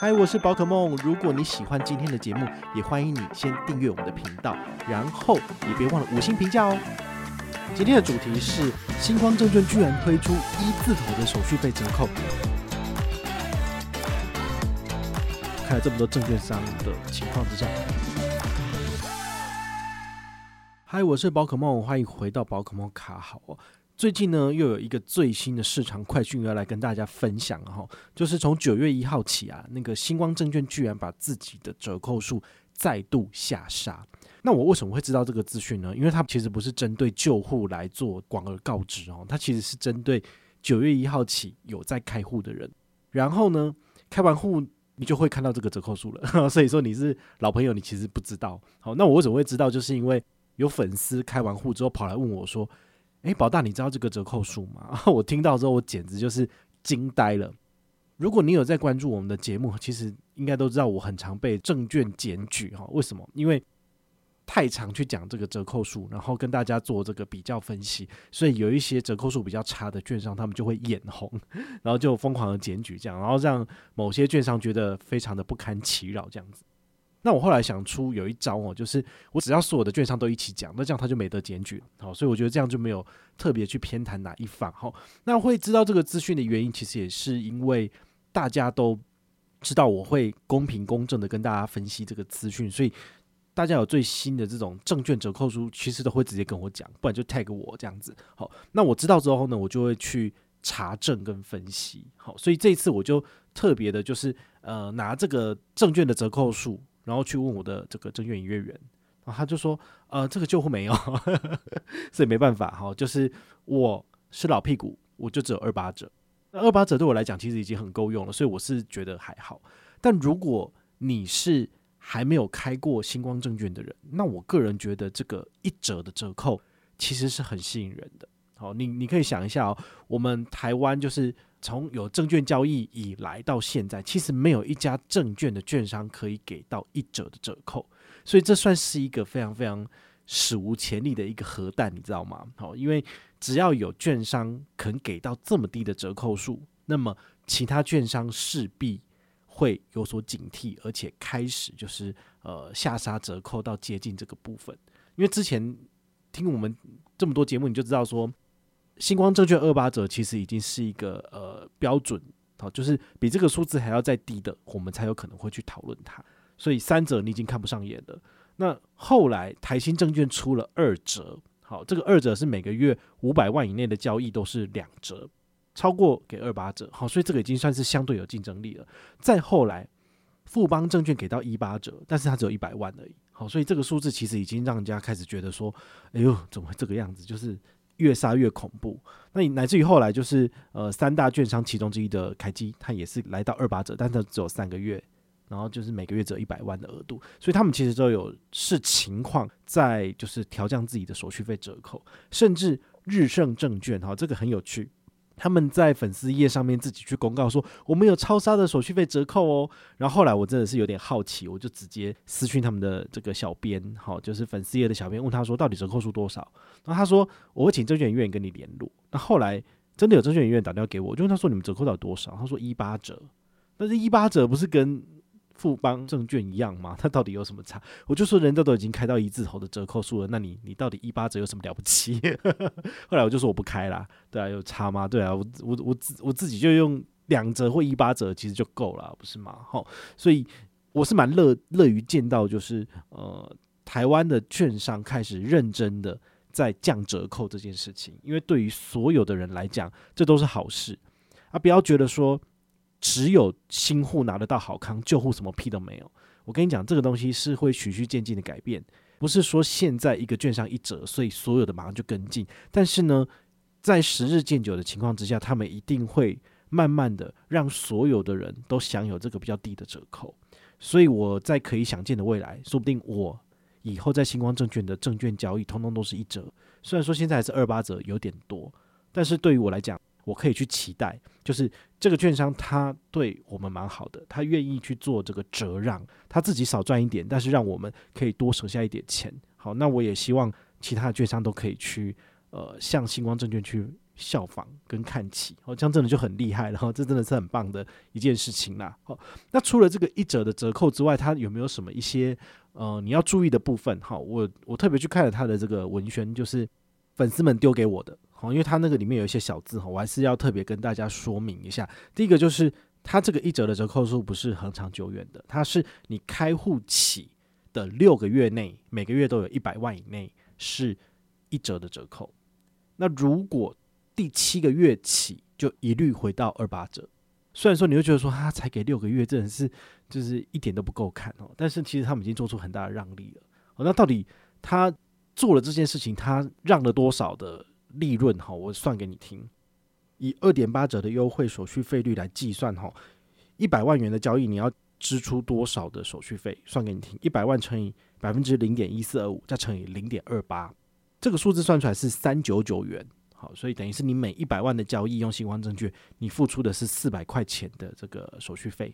嗨，我是宝可梦。如果你喜欢今天的节目，也欢迎你先订阅我们的频道，然后也别忘了五星评价哦。今天的主题是新光证券居然推出一字头的手续费折扣。看了这么多证券商的情况之下，嗨，我是宝可梦，欢迎回到宝可梦卡好哦。最近呢，又有一个最新的市场快讯要来跟大家分享哈，就是从九月一号起啊，那个星光证券居然把自己的折扣数再度下杀。那我为什么会知道这个资讯呢？因为它其实不是针对旧户来做广而告之哦，它其实是针对九月一号起有在开户的人。然后呢，开完户你就会看到这个折扣数了。所以说你是老朋友，你其实不知道。好，那我为什么会知道？就是因为有粉丝开完户之后跑来问我说。诶，宝大，你知道这个折扣数吗？我听到之后，我简直就是惊呆了。如果你有在关注我们的节目，其实应该都知道我很常被证券检举哈。为什么？因为太常去讲这个折扣数，然后跟大家做这个比较分析，所以有一些折扣数比较差的券商，他们就会眼红，然后就疯狂的检举这样，然后让某些券商觉得非常的不堪其扰这样子。那我后来想出有一招哦，就是我只要所有的券商都一起讲，那这样他就没得检举。好，所以我觉得这样就没有特别去偏袒哪一方。好，那会知道这个资讯的原因，其实也是因为大家都知道我会公平公正的跟大家分析这个资讯，所以大家有最新的这种证券折扣数，其实都会直接跟我讲，不然就 tag 我这样子。好，那我知道之后呢，我就会去查证跟分析。好，所以这一次我就特别的，就是呃拿这个证券的折扣数。然后去问我的这个证券营业员，然后他就说：“呃，这个旧户没有，所以没办法哈。就是我是老屁股，我就只有二八折。那二八折对我来讲其实已经很够用了，所以我是觉得还好。但如果你是还没有开过星光证券的人，那我个人觉得这个一折的折扣其实是很吸引人的。好，你你可以想一下哦，我们台湾就是。从有证券交易以来到现在，其实没有一家证券的券商可以给到一折的折扣，所以这算是一个非常非常史无前例的一个核弹，你知道吗？好，因为只要有券商肯给到这么低的折扣数，那么其他券商势必会有所警惕，而且开始就是呃下杀折扣到接近这个部分。因为之前听我们这么多节目，你就知道说。星光证券二八折其实已经是一个呃标准，好，就是比这个数字还要再低的，我们才有可能会去讨论它。所以三折你已经看不上眼了。那后来台新证券出了二折，好，这个二折是每个月五百万以内的交易都是两折，超过给二八折，好，所以这个已经算是相对有竞争力了。再后来富邦证券给到一八折，但是它只有一百万而已，好，所以这个数字其实已经让人家开始觉得说，哎呦，怎么会这个样子？就是。越杀越恐怖，那你乃至于后来就是呃三大券商其中之一的凯基，它也是来到二八折，但它只有三个月，然后就是每个月只有一百万的额度，所以他们其实都有视情况在就是调降自己的手续费折扣，甚至日盛证券哈，这个很有趣。他们在粉丝页上面自己去公告说，我们有超杀的手续费折扣哦。然后后来我真的是有点好奇，我就直接私讯他们的这个小编，好，就是粉丝页的小编，问他说到底折扣数多少？然后他说我会请证券院跟你联络。那后来真的有证券院打电话给我，就问他说你们折扣到多少？他说一八折，但是一八折不是跟富邦证券一样吗？它到底有什么差？我就说人家都已经开到一字头的折扣数了，那你你到底一八折有什么了不起？后来我就说我不开啦，对啊，有差吗？对啊，我我我自我自己就用两折或一八折其实就够了，不是吗？好，所以我是蛮乐乐于见到，就是呃台湾的券商开始认真的在降折扣这件事情，因为对于所有的人来讲，这都是好事啊！不要觉得说。只有新户拿得到好康，旧户什么屁都没有。我跟你讲，这个东西是会循序渐进的改变，不是说现在一个券商一折，所以所有的马上就跟进。但是呢，在时日渐久的情况之下，他们一定会慢慢的让所有的人都享有这个比较低的折扣。所以我在可以想见的未来，说不定我以后在星光证券的证券交易，通通都是一折。虽然说现在还是二八折有点多，但是对于我来讲，我可以去期待，就是这个券商他对我们蛮好的，他愿意去做这个折让，他自己少赚一点，但是让我们可以多省下一点钱。好，那我也希望其他的券商都可以去，呃，向星光证券去效仿跟看齐哦，这样真的就很厉害了哈，这真的是很棒的一件事情啦。好，那除了这个一折的折扣之外，它有没有什么一些呃你要注意的部分？哈，我我特别去看了他的这个文宣，就是粉丝们丢给我的，好，因为它那个里面有一些小字哈，我还是要特别跟大家说明一下。第一个就是它这个一折的折扣数不是恒长久远的，它是你开户起的六个月内，每个月都有一百万以内是一折的折扣。那如果第七个月起就一律回到二八折，虽然说你会觉得说他才给六个月，真的是就是一点都不够看哦，但是其实他们已经做出很大的让利了。哦，那到底他做了这件事情，他让了多少的利润？哈，我算给你听，以二点八折的优惠手续费率来计算，哈，一百万元的交易你要支出多少的手续费？算给你听，一百万乘以百分之零点一四二五，再乘以零点二八，这个数字算出来是三九九元。好，所以等于是你每一百万的交易用新光证券，你付出的是四百块钱的这个手续费。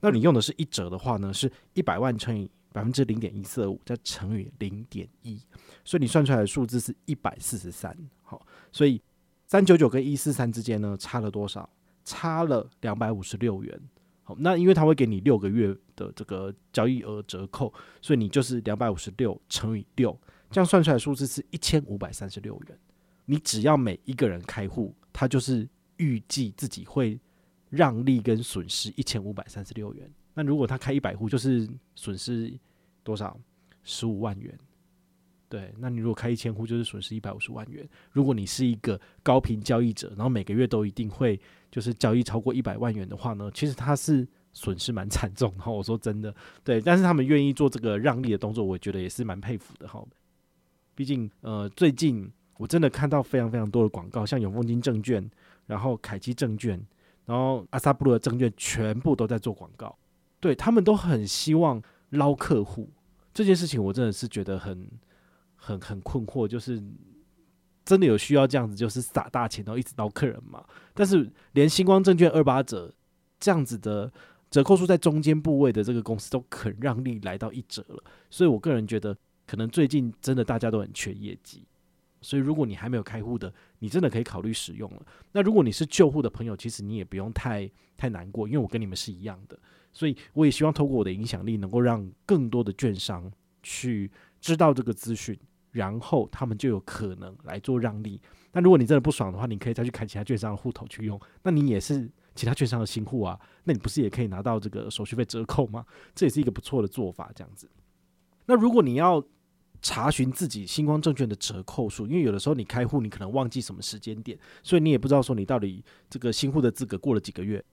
那你用的是一折的话呢，是一百万乘以百分之零点一四五，再乘以零点一，所以你算出来的数字是一百四十三。好，所以三九九跟一四三之间呢，差了多少？差了两百五十六元。好，那因为它会给你六个月的这个交易额折扣，所以你就是两百五十六乘以六，这样算出来的数字是一千五百三十六元。你只要每一个人开户，他就是预计自己会让利跟损失一千五百三十六元。那如果他开一百户，就是损失多少？十五万元。对，那你如果开一千户，就是损失一百五十万元。如果你是一个高频交易者，然后每个月都一定会就是交易超过一百万元的话呢，其实他是损失蛮惨重。然 后我说真的，对，但是他们愿意做这个让利的动作，我觉得也是蛮佩服的。哈，毕竟呃最近。我真的看到非常非常多的广告，像永丰金证券，然后凯基证券，然后阿萨布鲁的证券，全部都在做广告。对，他们都很希望捞客户这件事情，我真的是觉得很很很困惑。就是真的有需要这样子，就是撒大钱然后一直捞客人嘛？但是连星光证券二八折这样子的折扣数在中间部位的这个公司都肯让利来到一折了，所以我个人觉得，可能最近真的大家都很缺业绩。所以，如果你还没有开户的，你真的可以考虑使用了。那如果你是旧户的朋友，其实你也不用太太难过，因为我跟你们是一样的。所以，我也希望透过我的影响力，能够让更多的券商去知道这个资讯，然后他们就有可能来做让利。那如果你真的不爽的话，你可以再去开其他券商的户头去用。那你也是其他券商的新户啊，那你不是也可以拿到这个手续费折扣吗？这也是一个不错的做法，这样子。那如果你要查询自己星光证券的折扣数，因为有的时候你开户，你可能忘记什么时间点，所以你也不知道说你到底这个新户的资格过了几个月。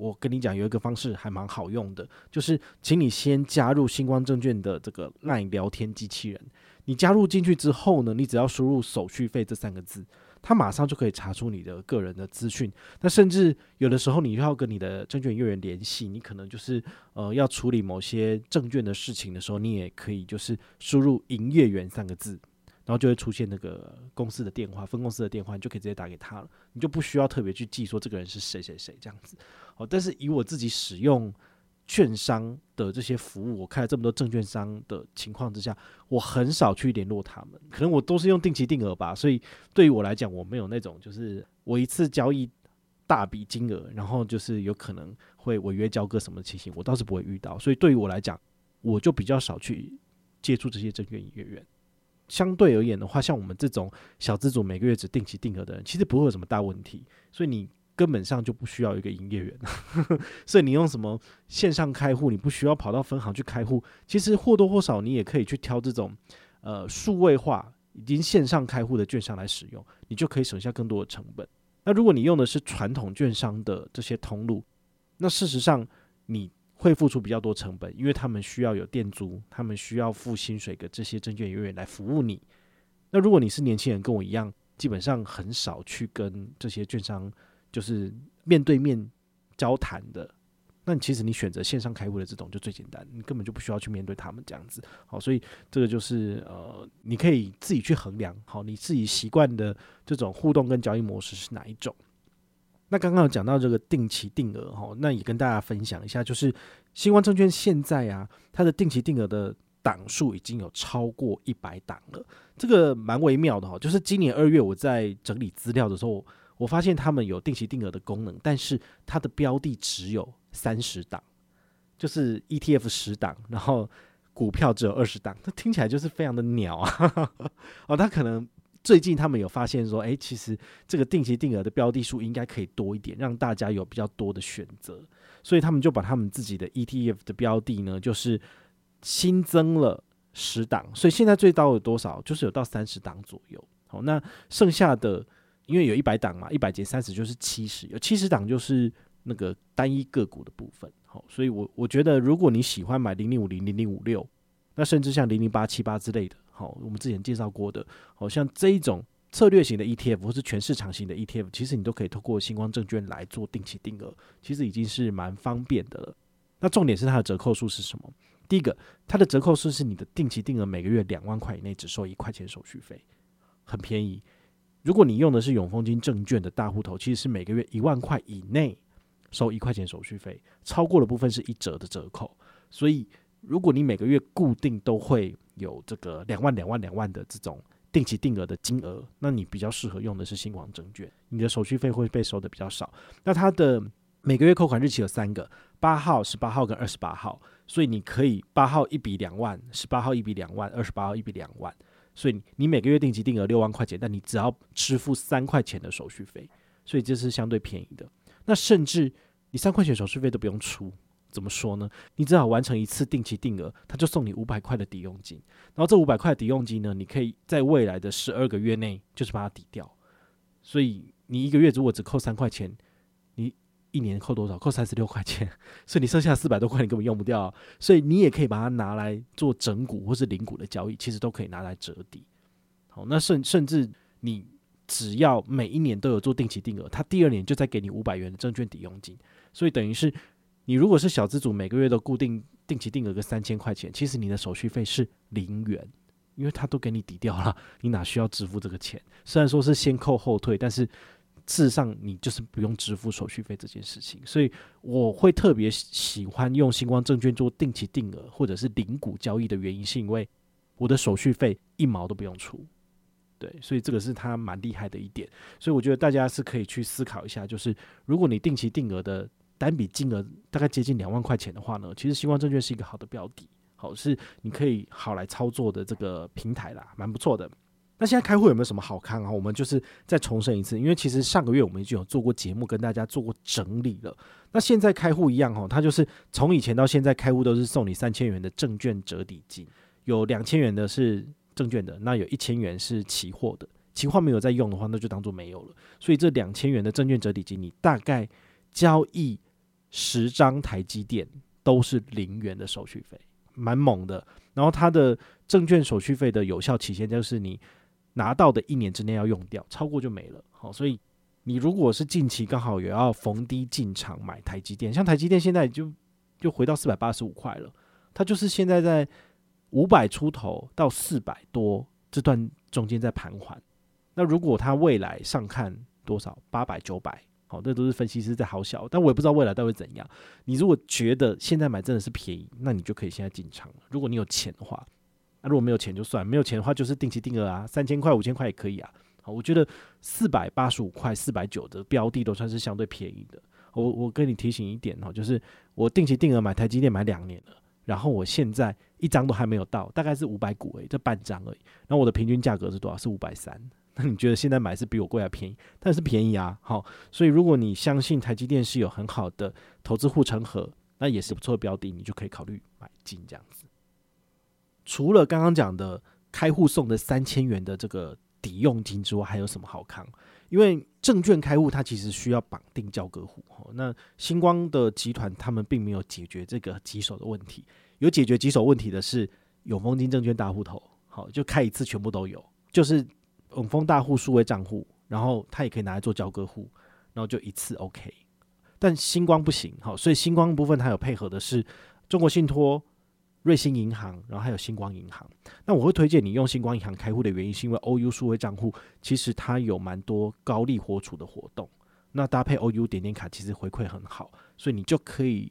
我跟你讲，有一个方式还蛮好用的，就是请你先加入星光证券的这个 LINE 聊天机器人。你加入进去之后呢，你只要输入手续费这三个字。它马上就可以查出你的个人的资讯，那甚至有的时候你要跟你的证券业务员联系，你可能就是呃要处理某些证券的事情的时候，你也可以就是输入营业员三个字，然后就会出现那个公司的电话、分公司的电话，你就可以直接打给他了，你就不需要特别去记说这个人是谁谁谁这样子。哦，但是以我自己使用。券商的这些服务，我开了这么多证券商的情况之下，我很少去联络他们，可能我都是用定期定额吧，所以对于我来讲，我没有那种就是我一次交易大笔金额，然后就是有可能会违约交割什么情形，我倒是不会遇到，所以对于我来讲，我就比较少去接触这些证券营业员。相对而言的话，像我们这种小资族，每个月只定期定额的人，其实不会有什么大问题，所以你。根本上就不需要一个营业员，所以你用什么线上开户，你不需要跑到分行去开户。其实或多或少，你也可以去挑这种呃数位化已经线上开户的券商来使用，你就可以省下更多的成本。那如果你用的是传统券商的这些通路，那事实上你会付出比较多成本，因为他们需要有店租，他们需要付薪水给这些证券营业员来服务你。那如果你是年轻人，跟我一样，基本上很少去跟这些券商。就是面对面交谈的，那其实你选择线上开户的这种就最简单，你根本就不需要去面对他们这样子。好，所以这个就是呃，你可以自己去衡量，好，你自己习惯的这种互动跟交易模式是哪一种。那刚刚有讲到这个定期定额哈，那也跟大家分享一下，就是新光证券现在啊，它的定期定额的档数已经有超过一百档了，这个蛮微妙的哈。就是今年二月我在整理资料的时候，我发现他们有定期定额的功能，但是它的标的只有三十档，就是 ETF 十档，然后股票只有二十档，那听起来就是非常的鸟啊！哦，他可能最近他们有发现说，诶，其实这个定期定额的标的数应该可以多一点，让大家有比较多的选择，所以他们就把他们自己的 ETF 的标的呢，就是。新增了十档，所以现在最高有多少？就是有到三十档左右。好，那剩下的因为有一百档嘛，一百减三十就是七十，有七十档就是那个单一个股的部分。好，所以我我觉得如果你喜欢买零零五零、零零五六，那甚至像零零八七八之类的，好，我们之前介绍过的，好像这一种策略型的 ETF 或是全市场型的 ETF，其实你都可以透过星光证券来做定期定额，其实已经是蛮方便的了。那重点是它的折扣数是什么？第一个，它的折扣数是你的定期定额每个月两万块以内只收一块钱手续费，很便宜。如果你用的是永丰金证券的大户头，其实是每个月一万块以内收一块钱手续费，超过的部分是一折的折扣。所以，如果你每个月固定都会有这个两万、两万、两万的这种定期定额的金额，那你比较适合用的是新光证券，你的手续费会被收的比较少。那它的每个月扣款日期有三个：八号、十八号跟二十八号。所以你可以八号一笔两万，十八号一笔两万，二十八号一笔两万。所以你每个月定期定额六万块钱，但你只要支付三块钱的手续费，所以这是相对便宜的。那甚至你三块钱手续费都不用出，怎么说呢？你只要完成一次定期定额，他就送你五百块的抵用金。然后这五百块的抵用金呢，你可以在未来的十二个月内就是把它抵掉。所以你一个月如果只扣三块钱，你。一年扣多少？扣三十六块钱，所以你剩下四百多块你根本用不掉，所以你也可以把它拿来做整股或是零股的交易，其实都可以拿来折抵。好，那甚甚至你只要每一年都有做定期定额，它第二年就再给你五百元的证券抵用金，所以等于是你如果是小资主，每个月都固定定期定额个三千块钱，其实你的手续费是零元，因为它都给你抵掉了，你哪需要支付这个钱？虽然说是先扣后退，但是。事实上，你就是不用支付手续费这件事情，所以我会特别喜欢用新光证券做定期定额或者是零股交易的原因，是因为我的手续费一毛都不用出。对，所以这个是它蛮厉害的一点。所以我觉得大家是可以去思考一下，就是如果你定期定额的单笔金额大概接近两万块钱的话呢，其实新光证券是一个好的标的，好，是你可以好来操作的这个平台啦，蛮不错的。那现在开户有没有什么好看啊？我们就是再重申一次，因为其实上个月我们已经有做过节目，跟大家做过整理了。那现在开户一样哈，它就是从以前到现在开户都是送你三千元的证券折抵金，有两千元的是证券的，那有一千元是期货的。期货没有在用的话，那就当做没有了。所以这两千元的证券折抵金，你大概交易十张台积电都是零元的手续费，蛮猛的。然后它的证券手续费的有效期限就是你。拿到的一年之内要用掉，超过就没了。好，所以你如果是近期刚好也要逢低进场买台积电，像台积电现在就就回到四百八十五块了，它就是现在在五百出头到四百多这段中间在盘桓。那如果它未来上看多少八百九百，好，这都是分析师在好小，但我也不知道未来到底会怎样。你如果觉得现在买真的是便宜，那你就可以现在进场了。如果你有钱的话。那、啊、如果没有钱就算，没有钱的话就是定期定额啊，三千块、五千块也可以啊。好，我觉得四百八十五块、四百九的标的都算是相对便宜的。我我跟你提醒一点哈，就是我定期定额买台积电买两年了，然后我现在一张都还没有到，大概是五百股诶，这半张而已。那我的平均价格是多少？是五百三。那你觉得现在买是比我贵还便宜？但是便宜啊。好，所以如果你相信台积电是有很好的投资护城河，那也是不错的标的，你就可以考虑买进这样子。除了刚刚讲的开户送的三千元的这个抵用金之外，还有什么好康？因为证券开户它其实需要绑定交割户，那星光的集团他们并没有解决这个棘手的问题，有解决棘手问题的是永丰金证券大户头，好，就开一次全部都有，就是永丰大户数位账户，然后它也可以拿来做交割户，然后就一次 OK。但星光不行，好，所以星光部分它有配合的是中国信托。瑞星银行，然后还有星光银行。那我会推荐你用星光银行开户的原因，是因为 OU 数位账户其实它有蛮多高利活储的活动。那搭配 OU 点点卡，其实回馈很好，所以你就可以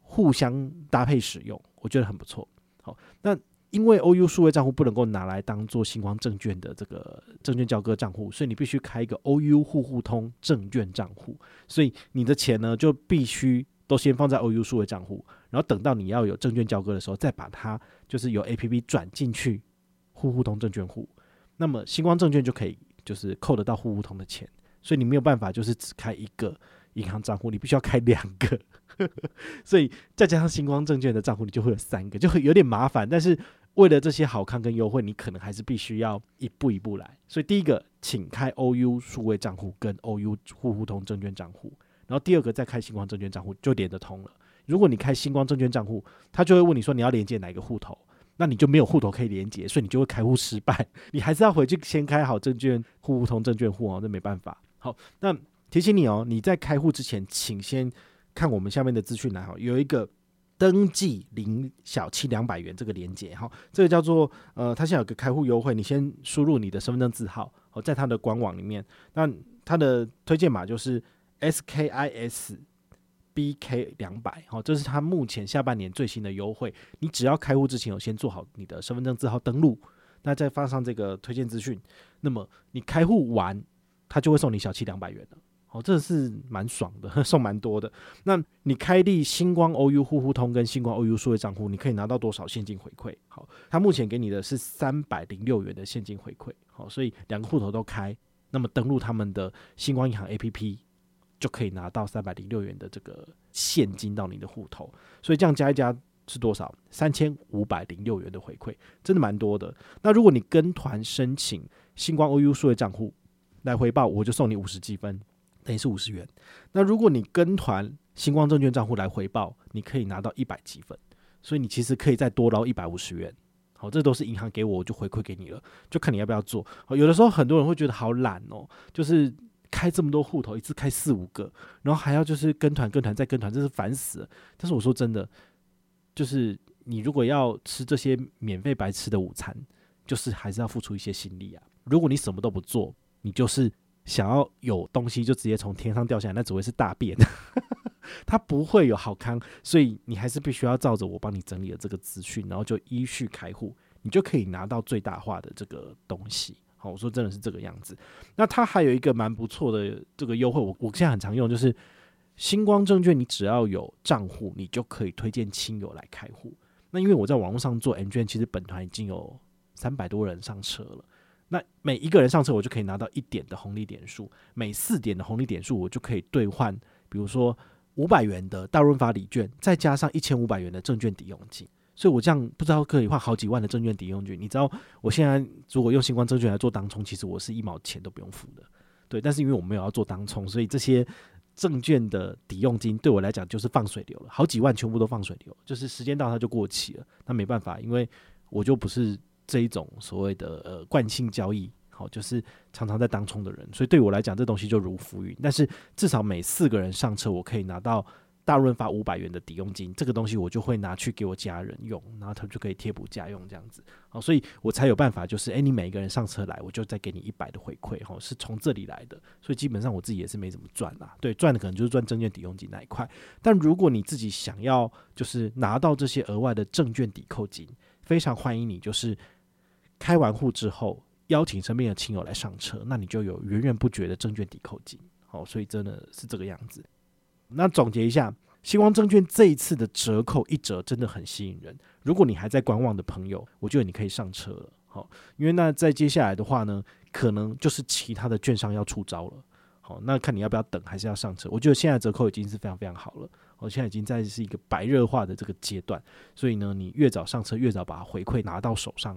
互相搭配使用，我觉得很不错。好，那因为 OU 数位账户不能够拿来当做星光证券的这个证券交割账户，所以你必须开一个 OU 户户通证券账户。所以你的钱呢，就必须都先放在 OU 数位账户，然后等到你要有证券交割的时候，再把它就是由 APP 转进去户户通证券户。那么星光证券就可以就是扣得到户户通的钱。所以你没有办法就是只开一个银行账户，你必须要开两个。所以再加上星光证券的账户，你就会有三个，就会有点麻烦。但是为了这些好看跟优惠，你可能还是必须要一步一步来。所以第一个，请开 OU 数位账户跟 OU 户户通证券账户，然后第二个再开新光证券账户就连得通了。如果你开新光证券账户，他就会问你说你要连接哪个户头，那你就没有户头可以连接，所以你就会开户失败。你还是要回去先开好证券户户通证券户哦，那没办法。好，那提醒你哦，你在开户之前，请先看我们下面的资讯栏哈，有一个。登记领小七两百元这个连接哈，这个叫做呃，他现在有个开户优惠，你先输入你的身份证字号哦，在他的官网里面，那他的推荐码就是 SKIS BK 两百，好，这是他目前下半年最新的优惠。你只要开户之前有先做好你的身份证字号登录，那再放上这个推荐资讯，那么你开户完，他就会送你小七两百元了。哦，这是蛮爽的，送蛮多的。那你开立星光 OU 户户通跟星光 OU 数位账户，你可以拿到多少现金回馈？好，他目前给你的是三百零六元的现金回馈。好，所以两个户头都开，那么登录他们的星光银行 APP 就可以拿到三百零六元的这个现金到你的户头。所以这样加一加是多少？三千五百零六元的回馈，真的蛮多的。那如果你跟团申请星光 OU 数位账户来回报，我就送你五十积分。等于是五十元。那如果你跟团星光证券账户来回报，你可以拿到一百积分，所以你其实可以再多捞一百五十元。好，这都是银行给我，我就回馈给你了，就看你要不要做。有的时候很多人会觉得好懒哦，就是开这么多户头，一次开四五个，然后还要就是跟团跟团再跟团，真是烦死了。但是我说真的，就是你如果要吃这些免费白吃的午餐，就是还是要付出一些心力啊。如果你什么都不做，你就是。想要有东西就直接从天上掉下来，那只会是大便，它不会有好康，所以你还是必须要照着我帮你整理的这个资讯，然后就依序开户，你就可以拿到最大化的这个东西。好，我说真的是这个样子。那它还有一个蛮不错的这个优惠，我我现在很常用，就是星光证券，你只要有账户，你就可以推荐亲友来开户。那因为我在网络上做 M 券，其实本团已经有三百多人上车了。那每一个人上车，我就可以拿到一点的红利点数，每四点的红利点数，我就可以兑换，比如说五百元的大润发礼券，再加上一千五百元的证券抵用金，所以我这样不知道可以换好几万的证券抵用金。你知道，我现在如果用新光证券来做当冲，其实我是一毛钱都不用付的，对。但是因为我没有要做当冲，所以这些证券的抵用金对我来讲就是放水流了，好几万全部都放水流，就是时间到它就过期了。那没办法，因为我就不是。这一种所谓的呃惯性交易，好，就是常常在当冲的人，所以对我来讲，这东西就如浮云。但是至少每四个人上车，我可以拿到大润发五百元的抵用金，这个东西我就会拿去给我家人用，然后他们就可以贴补家用这样子，好，所以我才有办法，就是诶，你每一个人上车来，我就再给你一百的回馈，哈，是从这里来的。所以基本上我自己也是没怎么赚啦，对，赚的可能就是赚证券抵用金那一块。但如果你自己想要就是拿到这些额外的证券抵扣金，非常欢迎你，就是。开完户之后，邀请身边的亲友来上车，那你就有源源不绝的证券抵扣金。好，所以真的是这个样子。那总结一下，新光证券这一次的折扣一折真的很吸引人。如果你还在观望的朋友，我觉得你可以上车了。好，因为那在接下来的话呢，可能就是其他的券商要出招了。好，那看你要不要等，还是要上车。我觉得现在折扣已经是非常非常好了。我现在已经在是一个白热化的这个阶段，所以呢，你越早上车，越早把回馈拿到手上。